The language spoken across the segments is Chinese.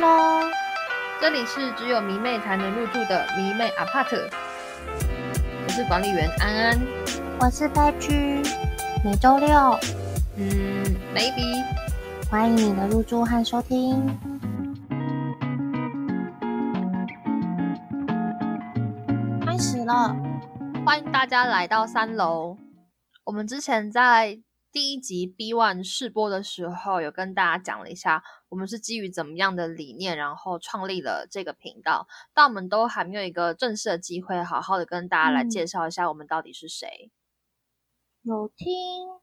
喽！这里是只有迷妹才能入住的迷妹 Apart，我是管理员安安，我是白居。每周六，嗯，maybe，欢迎你的入住和收听。开始了，欢迎大家来到三楼。我们之前在第一集 B One 试播的时候，有跟大家讲了一下，我们是基于怎么样的理念，然后创立了这个频道。但我们都还没有一个正式的机会，好好的跟大家来介绍一下我们到底是谁。有听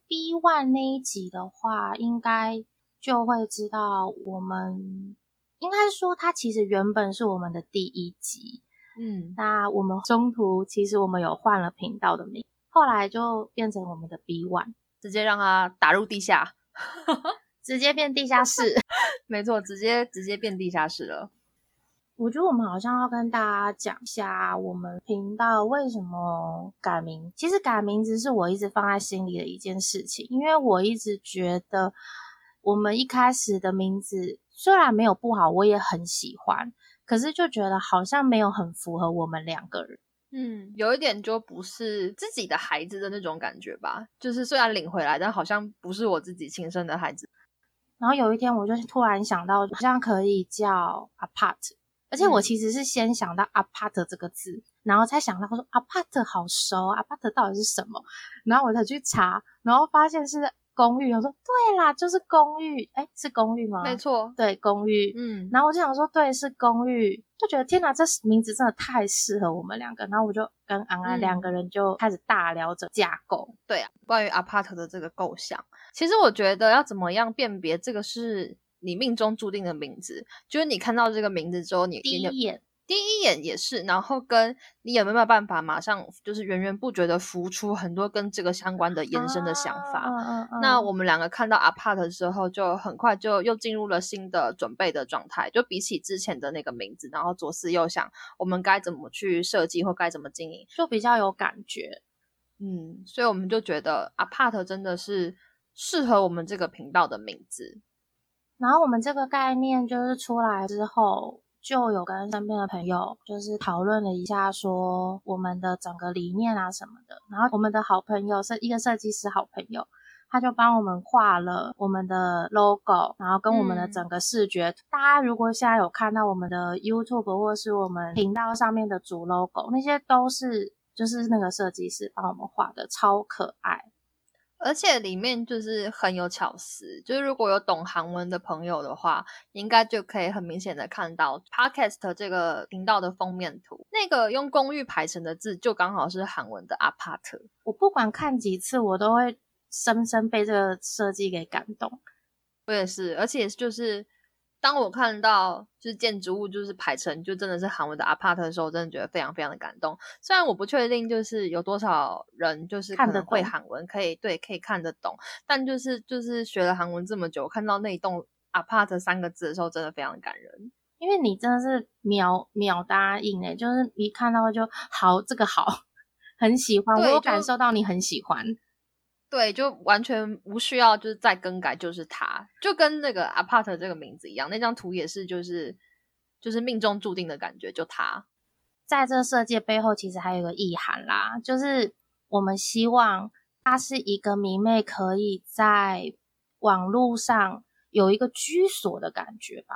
B One 那一集的话，应该就会知道，我们应该说它其实原本是我们的第一集。嗯，那我们中途其实我们有换了频道的名，后来就变成我们的 B One，直接让它打入地下，直接变地下室。没错，直接直接变地下室了。我觉得我们好像要跟大家讲一下我们频道为什么改名。其实改名字是我一直放在心里的一件事情，因为我一直觉得我们一开始的名字虽然没有不好，我也很喜欢，可是就觉得好像没有很符合我们两个人。嗯，有一点就不是自己的孩子的那种感觉吧，就是虽然领回来，但好像不是我自己亲生的孩子。然后有一天，我就突然想到，好像可以叫 Apart。而且我其实是先想到 apart 这个字，然后才想到说 apart 好熟，apart 到底是什么？然后我才去查，然后发现是公寓。我说对啦，就是公寓。哎，是公寓吗？没错，对，公寓。嗯，然后我就想说，对，是公寓，就觉得天哪，这名字真的太适合我们两个。然后我就跟安安两个人就开始大聊着架构。对啊，关于 apart 的这个构想，其实我觉得要怎么样辨别这个是。你命中注定的名字，就是你看到这个名字之后，你第一眼，第一眼也是，然后跟你有没有办法马上就是源源不绝的浮出很多跟这个相关的延伸的想法。那我们两个看到 apart 的时候，就很快就又进入了新的准备的状态。就比起之前的那个名字，然后左思右想，我们该怎么去设计或该怎么经营，就比较有感觉。嗯，所以我们就觉得 apart 真的是适合我们这个频道的名字。然后我们这个概念就是出来之后，就有跟身边的朋友就是讨论了一下，说我们的整个理念啊什么的。然后我们的好朋友是一个设计师好朋友，他就帮我们画了我们的 logo，然后跟我们的整个视觉。大家如果现在有看到我们的 YouTube 或是我们频道上面的主 logo，那些都是就是那个设计师帮我们画的，超可爱。而且里面就是很有巧思，就是如果有懂韩文的朋友的话，应该就可以很明显的看到 Podcast 这个频道的封面图，那个用公寓排成的字就刚好是韩文的 apart。我不管看几次，我都会深深被这个设计给感动。我也是，而且就是。当我看到就是建筑物就是排成就真的是韩文的 apart 的时候，我真的觉得非常非常的感动。虽然我不确定就是有多少人就是看得会韩文，可以对可以看得懂，但就是就是学了韩文这么久，看到那一栋 apart 三个字的时候，真的非常感人。因为你真的是秒秒答应哎，就是一看到就好，这个好，很喜欢，我有感受到你很喜欢。对，就完全无需要，就是再更改，就是他，就跟那个 apart 这个名字一样，那张图也是，就是就是命中注定的感觉，就他。在这个设计背后，其实还有个意涵啦，就是我们希望它是一个迷妹可以在网络上有一个居所的感觉吧，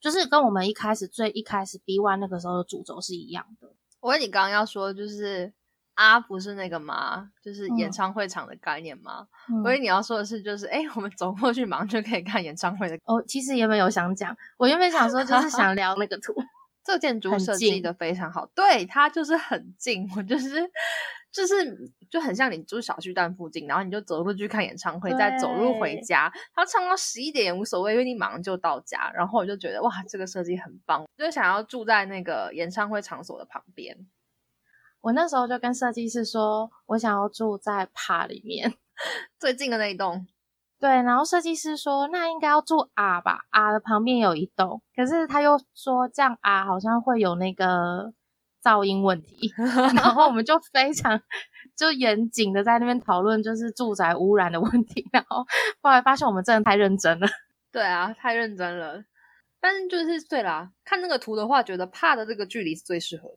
就是跟我们一开始最一开始 B One 那个时候的主轴是一样的。我跟你刚刚要说，就是。啊，不是那个吗？就是演唱会场的概念吗？所以你要说的是，就是哎，我们走过去马上就可以看演唱会的。哦，其实原本有想讲，我原本想说就是想聊那个图，这建筑设计的非常好，对，它就是很近，我就是就是就很像你住小区段附近，然后你就走路去看演唱会，再走路回家。他唱到十一点也无所谓，因为你马上就到家。然后我就觉得哇，这个设计很棒，就想要住在那个演唱会场所的旁边。我那时候就跟设计师说，我想要住在帕里面 最近的那一栋。对，然后设计师说，那应该要住 R 吧，R 的旁边有一栋。可是他又说，这样 R 好像会有那个噪音问题。然后我们就非常就严谨的在那边讨论，就是住宅污染的问题。然后后来发现我们真的太认真了。对啊，太认真了。但是就是对啦，看那个图的话，觉得帕的这个距离是最适合的。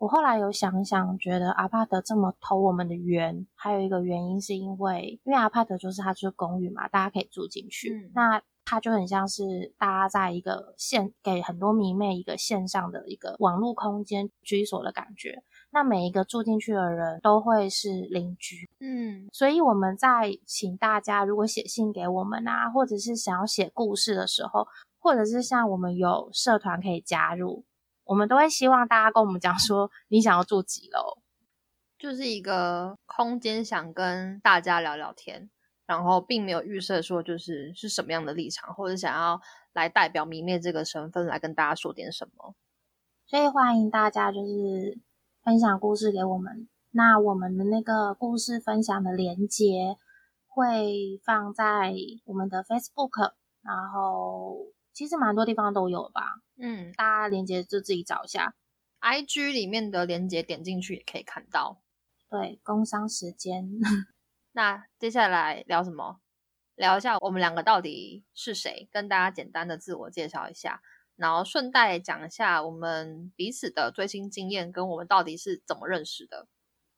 我后来有想想，觉得阿帕德这么偷我们的缘，还有一个原因是因为，因为阿帕德就是它就是公寓嘛，大家可以住进去，那它就很像是大家在一个线给很多迷妹一个线上的一个网络空间居所的感觉。那每一个住进去的人都会是邻居，嗯，所以我们在请大家如果写信给我们啊，或者是想要写故事的时候，或者是像我们有社团可以加入。我们都会希望大家跟我们讲说，你想要住几楼，就是一个空间，想跟大家聊聊天，然后并没有预设说就是是什么样的立场，或者想要来代表迷妹这个身份来跟大家说点什么。所以欢迎大家就是分享故事给我们，那我们的那个故事分享的连接会放在我们的 Facebook，然后其实蛮多地方都有吧。嗯，大家连接就自己找一下，I G 里面的连接点进去也可以看到。对，工商时间。那接下来聊什么？聊一下我们两个到底是谁，跟大家简单的自我介绍一下，然后顺带讲一下我们彼此的最新经验，跟我们到底是怎么认识的。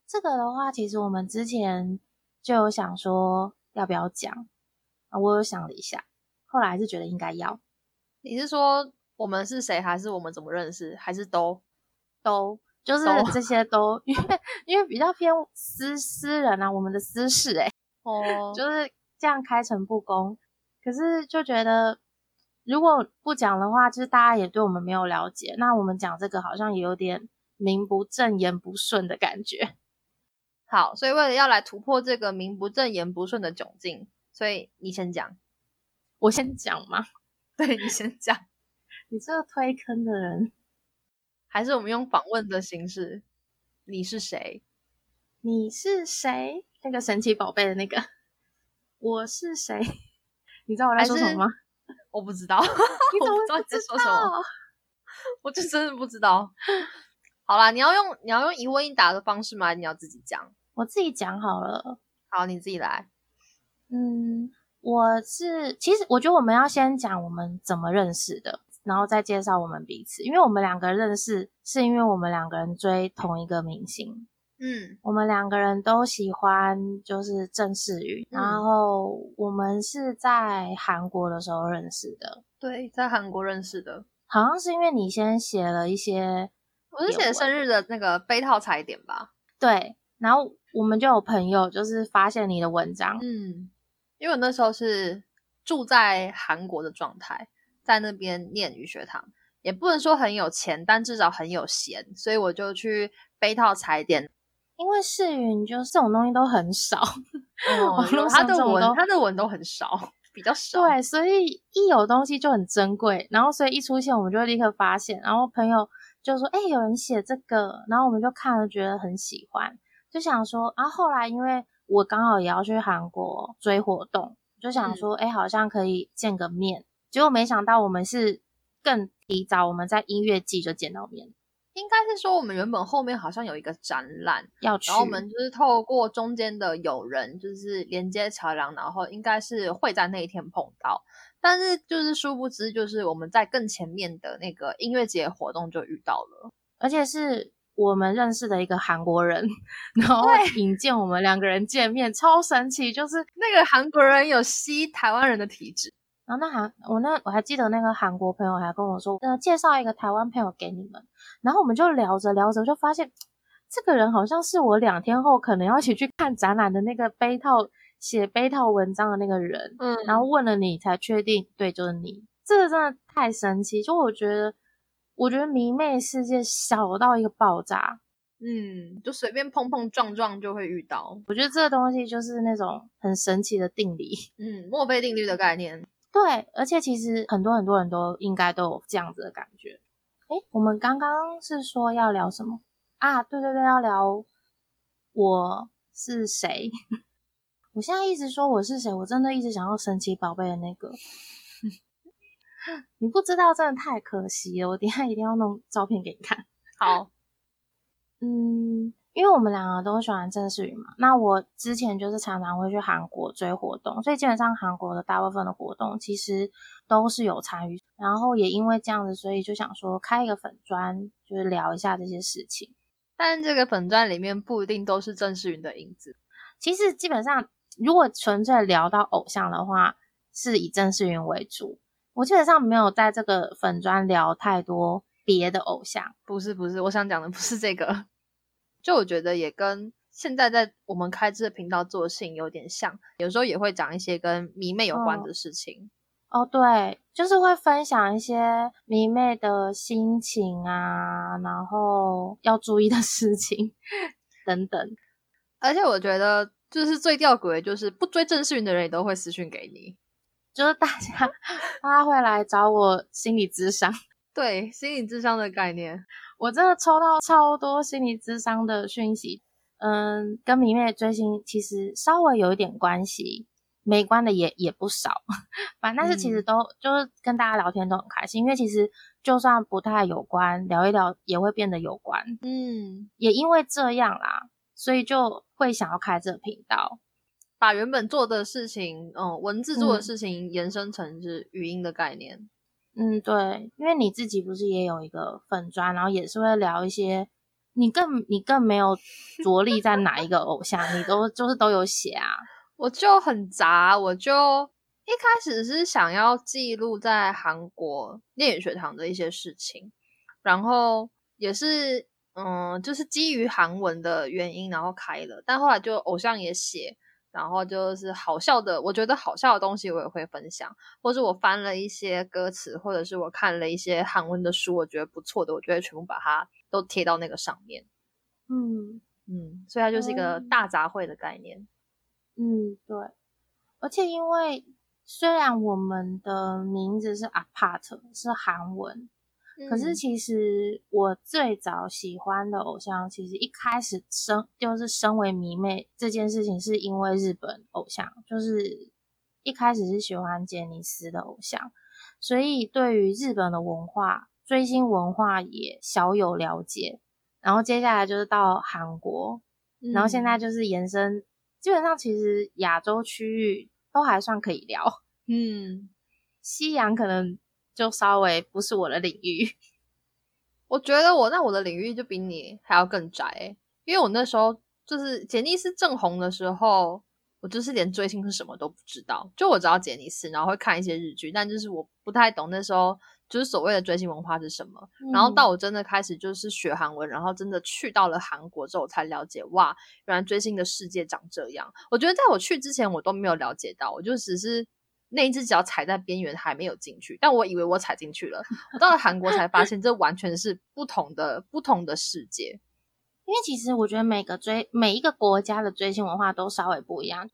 这个的话，其实我们之前就有想说要不要讲啊，我有想了一下，后来还是觉得应该要。你是说？我们是谁？还是我们怎么认识？还是都都就是这些都，因为因为比较偏私私人啊，我们的私事哎，哦，就是这样开诚布公。可是就觉得如果不讲的话，就是大家也对我们没有了解，那我们讲这个好像也有点名不正言不顺的感觉。好，所以为了要来突破这个名不正言不顺的窘境，所以你先讲，我先讲吗？对你先讲。你这个推坑的人，还是我们用访问的形式？你是谁？你是谁？那个神奇宝贝的那个，我是谁？你知道我在说什么吗？我不知道，你怎么知道你在说什么？我就真的不知道。好啦，你要用你要用一问一答的方式吗？你要自己讲？我自己讲好了。好，你自己来。嗯，我是，其实我觉得我们要先讲我们怎么认识的。然后再介绍我们彼此，因为我们两个认识，是因为我们两个人追同一个明星。嗯，我们两个人都喜欢就是郑世宇，然后我们是在韩国的时候认识的。对，在韩国认识的，好像是因为你先写了一些，我是写生日的那个杯套踩点吧。对，然后我们就有朋友就是发现你的文章，嗯，因为我那时候是住在韩国的状态。在那边念语学堂，也不能说很有钱，但至少很有闲，所以我就去背套踩点。因为世云就是这种东西都很少，哦，他的文他的文都很少，比较少。对，所以一有东西就很珍贵，然后所以一出现我们就立刻发现，然后朋友就说：“哎，有人写这个。”然后我们就看了，觉得很喜欢，就想说。然后后来因为我刚好也要去韩国追活动，就想说：“哎，好像可以见个面。”结果没想到，我们是更提早，我们在音乐季就见到面。应该是说，我们原本后面好像有一个展览要去，然后我们就是透过中间的友人，就是连接桥梁，然后应该是会在那一天碰到。但是就是殊不知，就是我们在更前面的那个音乐节活动就遇到了，而且是我们认识的一个韩国人，然后引荐我们两个人见面，超神奇。就是那个韩国人有吸台湾人的体质。然后那韩我那我还记得那个韩国朋友还跟我说，呃，介绍一个台湾朋友给你们。然后我们就聊着聊着，就发现这个人好像是我两天后可能要一起去看展览的那个杯套写杯套文章的那个人。嗯，然后问了你才确定，对，就是你。这个真的太神奇，就我觉得，我觉得迷妹世界小到一个爆炸。嗯，就随便碰碰撞撞就会遇到。我觉得这个东西就是那种很神奇的定理，嗯，墨菲定律的概念。对，而且其实很多很多人都应该都有这样子的感觉。哎，我们刚刚是说要聊什么啊？对对对，要聊我是谁。我现在一直说我是谁，我真的一直想要神奇宝贝的那个。你不知道，真的太可惜了。我等下一定要弄照片给你看。好，嗯，因为我们两个都喜欢郑世宇嘛，那我之前就是常常会去韩国追活动，所以基本上韩国的大部分的活动其实都是有参与。然后也因为这样子，所以就想说开一个粉砖，就是聊一下这些事情。但这个粉砖里面不一定都是郑世云的影子。其实基本上，如果纯粹聊到偶像的话，是以郑世云为主。我基本上没有在这个粉砖聊太多别的偶像。不是不是，我想讲的不是这个。就我觉得也跟现在在我们开这个频道做的事情有点像，有时候也会讲一些跟迷妹有关的事情。哦，对，就是会分享一些迷妹的心情啊，然后要注意的 事情等等。而且我觉得，就是最吊诡的就是不追郑世云的人也都会私讯给你，就是大家 他会来找我心理智商，对心理智商的概念。我真的抽到超多心理智商的讯息，嗯，跟迷妹追星其实稍微有一点关系，没关的也也不少，反正但是其实都就是跟大家聊天都很开心，因为其实就算不太有关，聊一聊也会变得有关，嗯，也因为这样啦，所以就会想要开这个频道，把原本做的事情，嗯，文字做的事情延伸成是语音的概念。嗯，对，因为你自己不是也有一个粉砖，然后也是会聊一些，你更你更没有着力在哪一个偶像，你都就是都有写啊。我就很杂，我就一开始是想要记录在韩国练语学堂的一些事情，然后也是嗯，就是基于韩文的原因，然后开了，但后来就偶像也写。然后就是好笑的，我觉得好笑的东西我也会分享，或是我翻了一些歌词，或者是我看了一些韩文的书，我觉得不错的，我就会全部把它都贴到那个上面。嗯嗯，所以它就是一个大杂烩的概念。嗯，对。而且因为虽然我们的名字是 Apart，是韩文。可是其实我最早喜欢的偶像，其实一开始生就是身为迷妹这件事情，是因为日本偶像，就是一开始是喜欢杰尼斯的偶像，所以对于日本的文化、追星文化也小有了解。然后接下来就是到韩国，然后现在就是延伸，基本上其实亚洲区域都还算可以聊。嗯，西洋可能。就稍微不是我的领域，我觉得我那我的领域就比你还要更窄，因为我那时候就是杰尼斯正红的时候，我就是连追星是什么都不知道，就我知道杰尼斯，然后会看一些日剧，但就是我不太懂那时候就是所谓的追星文化是什么。然后到我真的开始就是学韩文，然后真的去到了韩国之后，我才了解哇，原来追星的世界长这样。我觉得在我去之前，我都没有了解到，我就只是。那一只脚踩在边缘还没有进去，但我以为我踩进去了。我到了韩国才发现，这完全是不同的不同的世界。因为其实我觉得每个追每一个国家的追星文化都稍微不一样，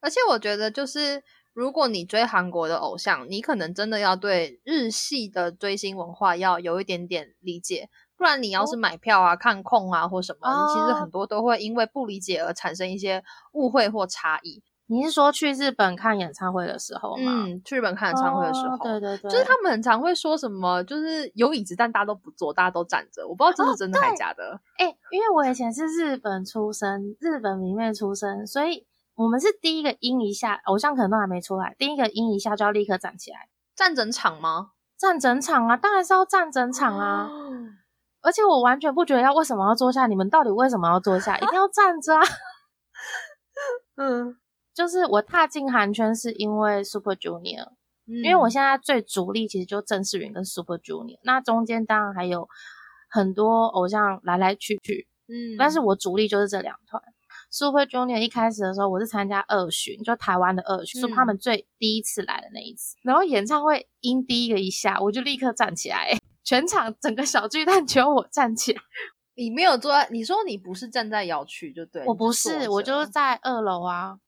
而且我觉得就是如果你追韩国的偶像，你可能真的要对日系的追星文化要有一点点理解，不然你要是买票啊、看空啊或什么，你其实很多都会因为不理解而产生一些误会或差异。你是说去日本看演唱会的时候吗？嗯，去日本看演唱会的时候，对对对，就是他们很常会说什么，就是有椅子，但大家都不坐，大家都站着。我不知道这是真的还是假的。哎，因为我以前是日本出生，日本名面出生，所以我们是第一个音一下，偶像可能都还没出来，第一个音一下就要立刻站起来，站整场吗？站整场啊，当然是要站整场啊。而且我完全不觉得要为什么要坐下，你们到底为什么要坐下？一定要站着啊。嗯。就是我踏进韩圈是因为 Super Junior，因为我现在最主力其实就郑世云跟 Super Junior，那中间当然还有很多偶像来来去去，嗯，但是我主力就是这两团。Super Junior 一开始的时候我是参加二巡，就台湾的二巡，是他们最第一次来的那一次，然后演唱会音第一个一下，我就立刻站起来，全场整个小巨蛋 只有我站起来。你没有坐在，你说你不是站在摇区就对，我不是，我就是在二楼啊。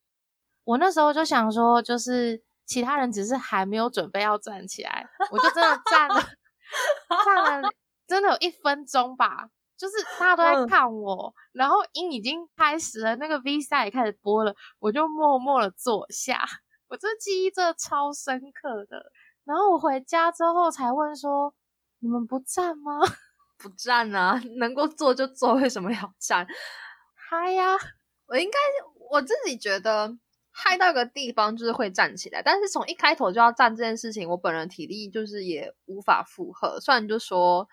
我那时候就想说，就是其他人只是还没有准备要站起来，我就真的站了，站了，真的有一分钟吧。就是大家都在看我，然后音已经开始了，那个 V 赛也开始播了，我就默默的坐下。我这记忆真的超深刻的。然后我回家之后才问说：“你们不站吗？” 不站啊，能够坐就坐，为什么要站？嗨呀！我应该我自己觉得嗨到一个地方就是会站起来，但是从一开头就要站这件事情，我本人体力就是也无法负荷。虽然就说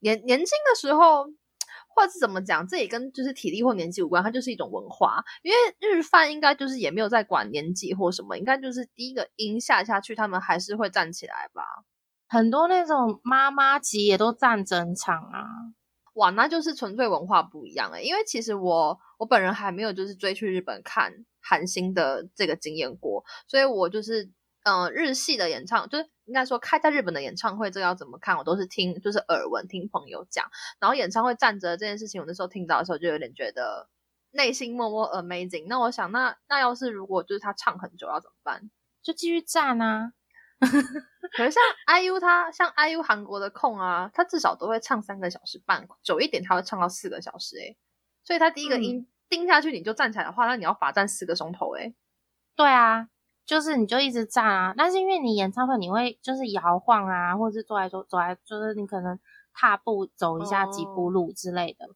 年年轻的时候，或者是怎么讲，这也跟就是体力或年纪无关，它就是一种文化。因为日饭应该就是也没有在管年纪或什么，应该就是第一个音下下去，他们还是会站起来吧。很多那种妈妈级也都站整场啊。哇，那就是纯粹文化不一样哎，因为其实我我本人还没有就是追去日本看韩星的这个经验过，所以我就是嗯日系的演唱，就是应该说开在日本的演唱会，这个要怎么看，我都是听就是耳闻，听朋友讲，然后演唱会站着这件事情，我那时候听到的时候就有点觉得内心默默 amazing。那我想，那那要是如果就是他唱很久要怎么办？就继续站啊。可是像 IU 他像 IU 韩国的控啊，他至少都会唱三个小时半，久一点他会唱到四个小时诶。所以他第一个音钉下去你就站起来的话，那你要罚站四个钟头诶。对啊，就是你就一直站啊。但是因为你演唱会你会就是摇晃啊，或者是走来走走来，就是你可能踏步走一下几步路之类的。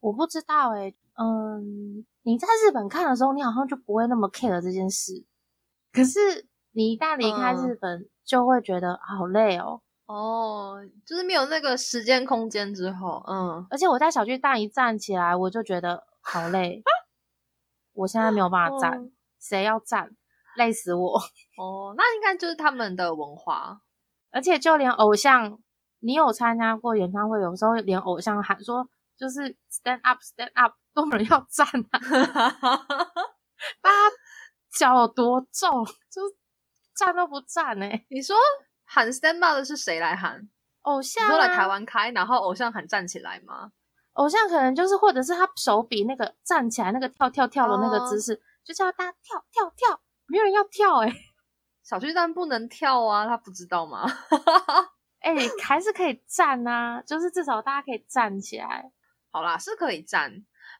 我不知道诶，嗯，你在日本看的时候，你好像就不会那么 care 这件事。可是。你一旦离开日本，就会觉得好累哦。哦，就是没有那个时间空间之后，嗯。而且我在小巨蛋一站起来，我就觉得好累。我现在没有办法站，谁要站？累死我。哦，那应该就是他们的文化。而且就连偶像，你有参加过演唱会，有时候连偶像喊说就是 stand up stand up，都没人要站啊。大家脚有多重？就。站都不站呢？你说喊 stand up 的是谁来喊？偶像说来台湾开，然后偶像喊站起来吗？偶像可能就是，或者是他手比那个站起来那个跳跳跳的那个姿势，就叫大家跳跳跳，没有人要跳哎。小巨蛋不能跳啊，他不知道吗？哎，还是可以站啊，就是至少大家可以站起来。好啦，是可以站。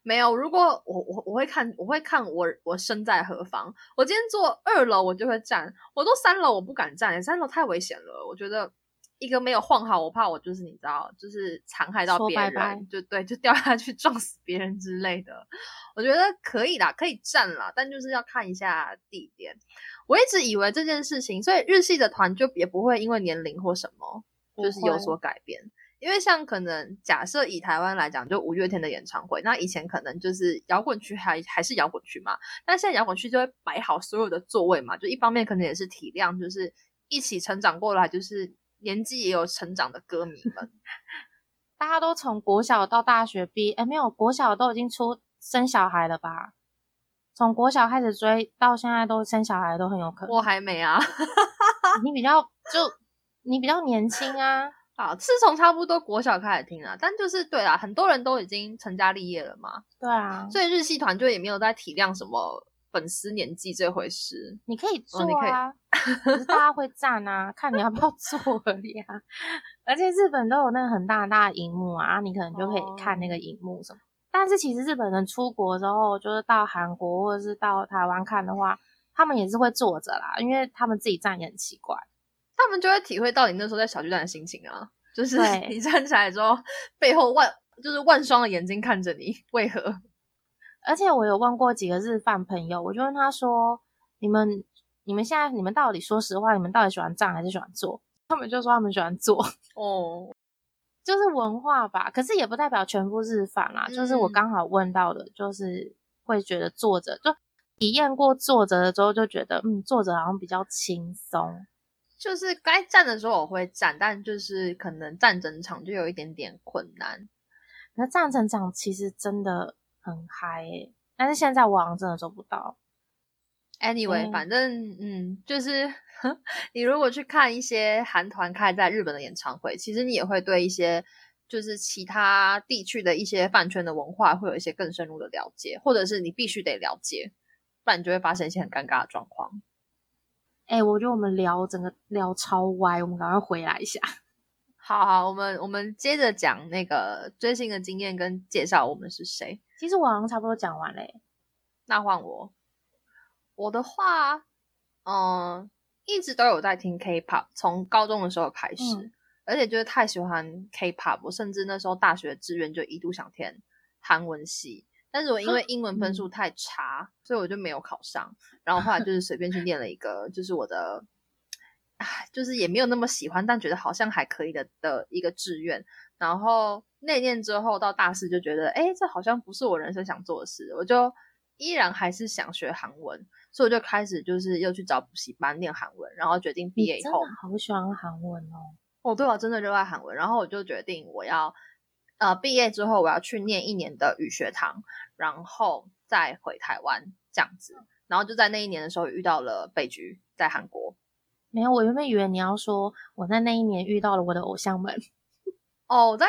没有，如果我我我会看，我会看我我身在何方。我今天坐二楼，我就会站；我都三楼，我不敢站，三楼太危险了。我觉得一个没有晃好，我怕我就是你知道，就是残害到别人，就对，就掉下去撞死别人之类的。我觉得可以啦，可以站啦，但就是要看一下地点。我一直以为这件事情，所以日系的团就也不会因为年龄或什么，就是有所改变。因为像可能假设以台湾来讲，就五月天的演唱会，那以前可能就是摇滚区还还是摇滚区嘛，但现在摇滚区就会摆好所有的座位嘛，就一方面可能也是体谅，就是一起成长过来，就是年纪也有成长的歌迷们，大家都从国小到大学毕，哎，没有国小都已经出生小孩了吧？从国小开始追到现在都生小孩都很有可能，我还没啊，你比较就你比较年轻啊。啊，是从差不多国小开始听啊，但就是对啊，很多人都已经成家立业了嘛。对啊，所以日系团队也没有在体谅什么粉丝年纪这回事。你可以做啊，可是大家会站啊，看你要不要 做而已啊。而且日本都有那个很大很大的荧幕啊，你可能就可以看那个荧幕什么。但是其实日本人出国之后，就是到韩国或者是到台湾看的话，他们也是会坐着啦，因为他们自己站也很奇怪。他们就会体会到你那时候在小巨蛋的心情啊，就是你站起来之后，背后万就是万双的眼睛看着你，为何？而且我有问过几个日饭朋友，我就问他说：“你们你们现在你们到底说实话，你们到底喜欢站还是喜欢坐？”他们就说他们喜欢坐 哦，就是文化吧。可是也不代表全部日饭啦，就是我刚好问到的，就是会觉得坐着就体验过坐着的之后，就觉得嗯，坐着好像比较轻松。就是该站的时候我会站，但就是可能站整场就有一点点困难。那站整场其实真的很嗨，但是现在我好像真的做不到。Anyway，反正嗯，就是 你如果去看一些韩团开在日本的演唱会，其实你也会对一些就是其他地区的一些饭圈的文化会有一些更深入的了解，或者是你必须得了解，不然你就会发生一些很尴尬的状况。哎，我觉得我们聊整个聊超歪，我们赶快回来一下。好好，我们我们接着讲那个追星的经验跟介绍我们是谁。其实我好像差不多讲完嘞，那换我。我的话，嗯，一直都有在听 K-pop，从高中的时候开始，而且就是太喜欢 K-pop，我甚至那时候大学志愿就一度想填韩文系。但是我因为 英文分数太差，所以我就没有考上。然后后来就是随便去念了一个，就是我的，唉，就是也没有那么喜欢，但觉得好像还可以的的一个志愿。然后那念之后到大四就觉得，哎，这好像不是我人生想做的事，我就依然还是想学韩文，所以我就开始就是又去找补习班念韩文，然后决定毕业以后，好喜欢韩文哦。哦，对我真的热爱韩文，然后我就决定我要，呃，毕业之后我要去念一年的语学堂，然后再回台湾这样子，然后就在那一年的时候遇到了北局在韩国。没有，我原本以为你要说我在那一年遇到了我的偶像们。哦，我在，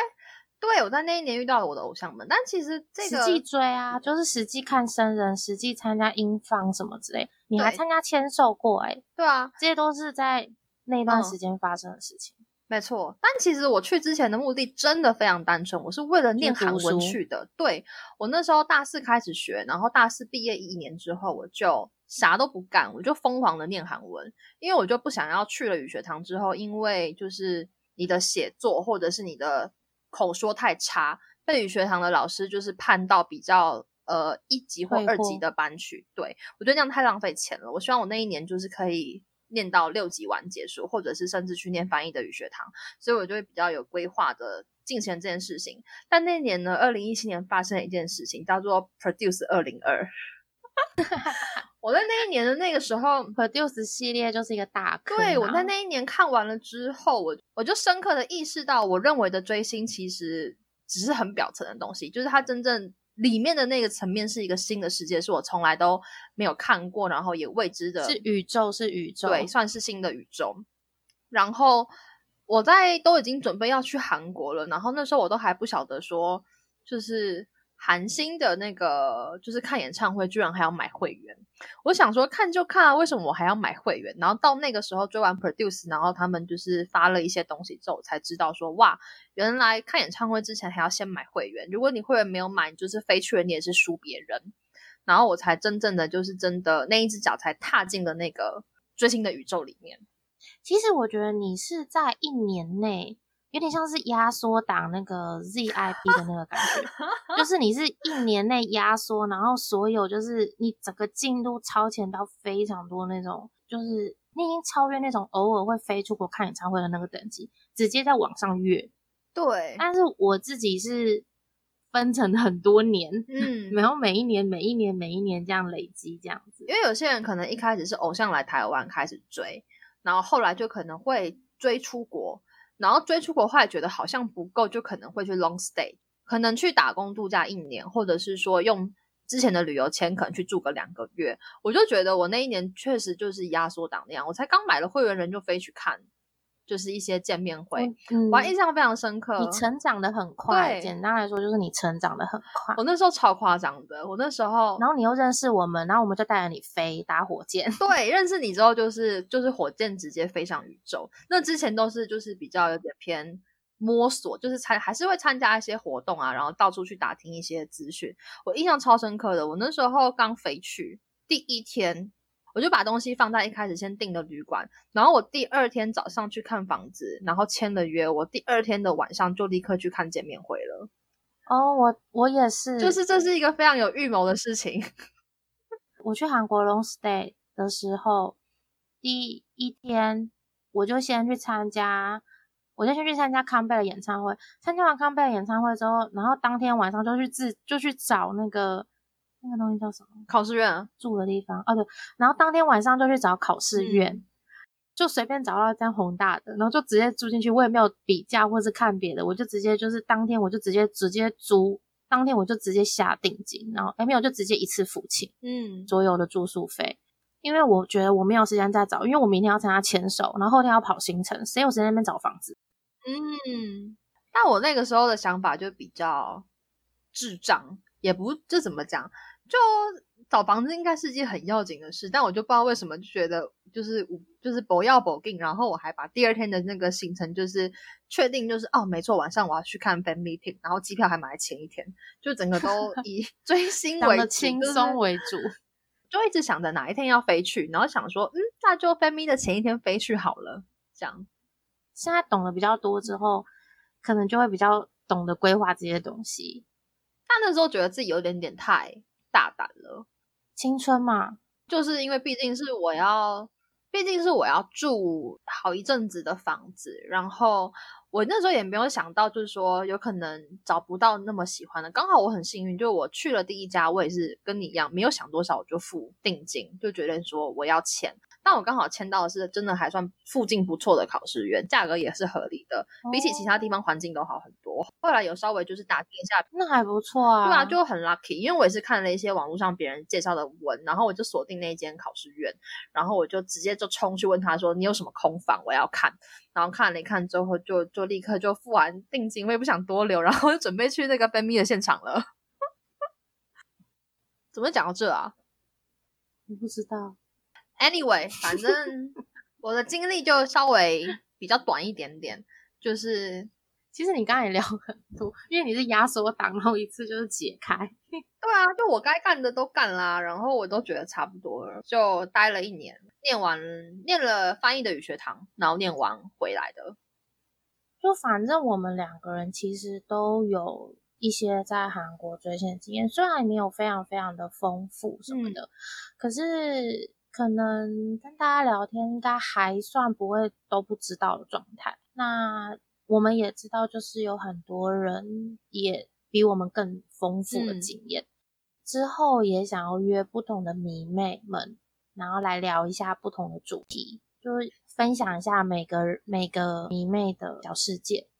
对我在那一年遇到了我的偶像们，但其实这个实际追啊，就是实际看生人，实际参加英方什么之类，你还参加签售过哎？对啊，这些都是在那段时间发生的事情。没错，但其实我去之前的目的真的非常单纯，我是为了念韩文去的。对我那时候大四开始学，然后大四毕业一年之后，我就啥都不干，我就疯狂的念韩文，因为我就不想要去了语学堂之后，因为就是你的写作或者是你的口说太差，被语学堂的老师就是判到比较呃一级或二级的班去。对我觉得这样太浪费钱了，我希望我那一年就是可以。念到六级完结束，或者是甚至去念翻译的语学堂，所以我就会比较有规划的进行这件事情。但那年呢，二零一七年发生了一件事情，叫做 Produce 二零二。我在那一年的那个时候，Produce 系列就是一个大坑。对，我在那一年看完了之后，我我就深刻的意识到，我认为的追星其实只是很表层的东西，就是它真正。里面的那个层面是一个新的世界，是我从来都没有看过，然后也未知的，是宇宙，是宇宙，对，算是新的宇宙。然后我在都已经准备要去韩国了，然后那时候我都还不晓得说，就是。韩星的那个就是看演唱会，居然还要买会员。我想说看就看啊，为什么我还要买会员？然后到那个时候追完 Produce，然后他们就是发了一些东西之后，我才知道说哇，原来看演唱会之前还要先买会员。如果你会员没有买，你就是飞去了，你也是输别人。然后我才真正的就是真的那一只脚才踏进了那个追星的宇宙里面。其实我觉得你是在一年内。有点像是压缩档那个 ZIP 的那个感觉，就是你是一年内压缩，然后所有就是你整个进度超前到非常多那种，就是你已经超越那种偶尔会飞出国看演唱会的那个等级，直接在往上跃。对，但是我自己是分成很多年，嗯，然后每一年、每一年、每一年这样累积这样子。因为有些人可能一开始是偶像来台湾开始追，然后后来就可能会追出国。然后追出国后来觉得好像不够，就可能会去 long stay，可能去打工度假一年，或者是说用之前的旅游签可能去住个两个月。我就觉得我那一年确实就是压缩档那样，我才刚买了会员，人就飞去看。就是一些见面会，我印象非常深刻。你成长的很快，简单来说就是你成长的很快。我那时候超夸张的，我那时候，然后你又认识我们，然后我们就带着你飞搭火箭。对，认识你之后就是就是火箭直接飞上宇宙。那之前都是就是比较有点偏摸索，就是参还是会参加一些活动啊，然后到处去打听一些资讯。我印象超深刻的，我那时候刚飞去第一天。我就把东西放在一开始先订的旅馆，然后我第二天早上去看房子，然后签了约，我第二天的晚上就立刻去看见面会了。哦，我我也是，就是这是一个非常有预谋的事情。我去韩国 long stay 的时候，第一天我就先去参加，我就先去参加康贝的演唱会。参加完康贝的演唱会之后，然后当天晚上就去自就去找那个。那个东西叫什么？考试院住的地方哦，对。然后当天晚上就去找考试院，就随便找到一间宏大的，然后就直接住进去。我也没有比价或是看别的，我就直接就是当天我就直接直接租，当天我就直接下定金，然后哎没有就直接一次付清，嗯，所有的住宿费。因为我觉得我没有时间再找，因为我明天要参加牵手，然后后天要跑行程，谁有时间那边找房子？嗯，但我那个时候的想法就比较智障，也不这怎么讲？就找房子应该是一件很要紧的事，但我就不知道为什么就觉得就是就是不要 booking，然后我还把第二天的那个行程就是确定就是哦没错，晚上我要去看 fan meeting，然后机票还买前一天，就整个都 以追星为轻松为主，就一直想着哪一天要飞去，然后想说嗯那就 fan meeting 的前一天飞去好了，这样。现在懂得比较多之后，可能就会比较懂得规划这些东西。但那时候觉得自己有点点太大胆了，青春嘛，就是因为毕竟是我要，毕竟是我要住好一阵子的房子，然后。我那时候也没有想到，就是说有可能找不到那么喜欢的。刚好我很幸运，就我去了第一家，我也是跟你一样，没有想多少我就付定金，就决定说我要签。但我刚好签到的是真的还算附近不错的考试院，价格也是合理的，比起其他地方环境都好很多。后来有稍微就是打听一下，那还不错啊。对啊，就很 lucky，因为我也是看了一些网络上别人介绍的文，然后我就锁定那间考试院，然后我就直接就冲去问他说：“你有什么空房？我要看。”然后看了一看之后，就就立刻就付完定金，我也不想多留，然后就准备去那个分泌的现场了。怎么讲到这啊？我不知道。Anyway，反正 我的经历就稍微比较短一点点，就是其实你刚才也聊很多，因为你是压缩档，然后一次就是解开。对啊，就我该干的都干啦，然后我都觉得差不多了，就待了一年，念完念了翻译的语学堂，然后念完回来的。就反正我们两个人其实都有一些在韩国追星的经验，虽然没有非常非常的丰富什么的，可是。可能跟大家聊天，应该还算不会都不知道的状态。那我们也知道，就是有很多人也比我们更丰富的经验。之后也想要约不同的迷妹们，然后来聊一下不同的主题，就是分享一下每个每个迷妹的小世界。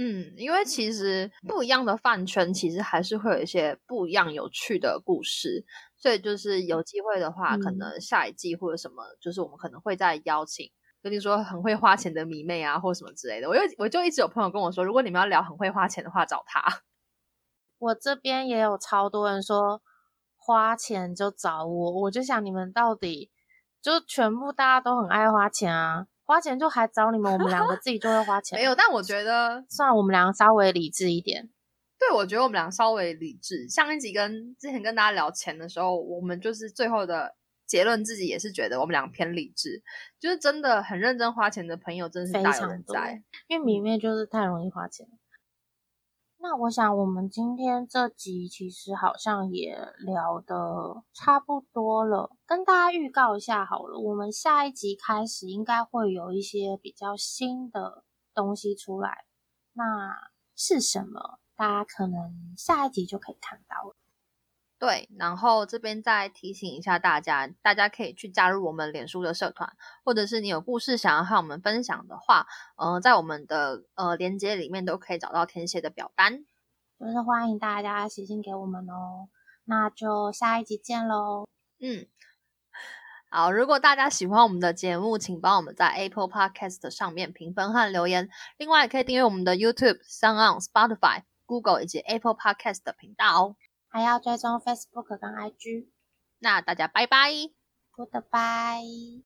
嗯，因为其实不一样的饭圈，其实还是会有一些不一样有趣的故事。所以就是有机会的话，可能下一季或者什么，就是我们可能会再邀请，跟你说很会花钱的迷妹啊，或什么之类的。我又我就一直有朋友跟我说，如果你们要聊很会花钱的话，找他。我这边也有超多人说花钱就找我，我就想你们到底就全部大家都很爱花钱啊，花钱就还找你们，我们两个自己就会花 钱。没有，但我觉得算我们两个稍微理智一点。对，我觉得我们俩稍微理智。上一集跟之前跟大家聊钱的时候，我们就是最后的结论，自己也是觉得我们俩偏理智，就是真的很认真花钱的朋友，真是大有人在。因为米面就是太容易花钱。那我想，我们今天这集其实好像也聊的差不多了，跟大家预告一下好了，我们下一集开始应该会有一些比较新的东西出来。那是什么？大家可能下一集就可以看到了。对，然后这边再提醒一下大家，大家可以去加入我们脸书的社团，或者是你有故事想要和我们分享的话，呃，在我们的呃连接里面都可以找到填写的表单，就是欢迎大家写信给我们哦。那就下一集见喽。嗯。好，如果大家喜欢我们的节目，请帮我们在 Apple Podcast 上面评分和留言。另外也，可以订阅我们的 YouTube、Sound、Spotify、Google 以及 Apple Podcast 的频道哦。还要追踪 Facebook 跟 IG。那大家拜拜，Goodbye。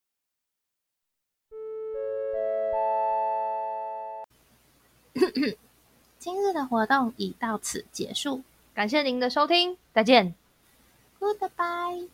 今日的活动已到此结束，感谢您的收听，再见，Goodbye。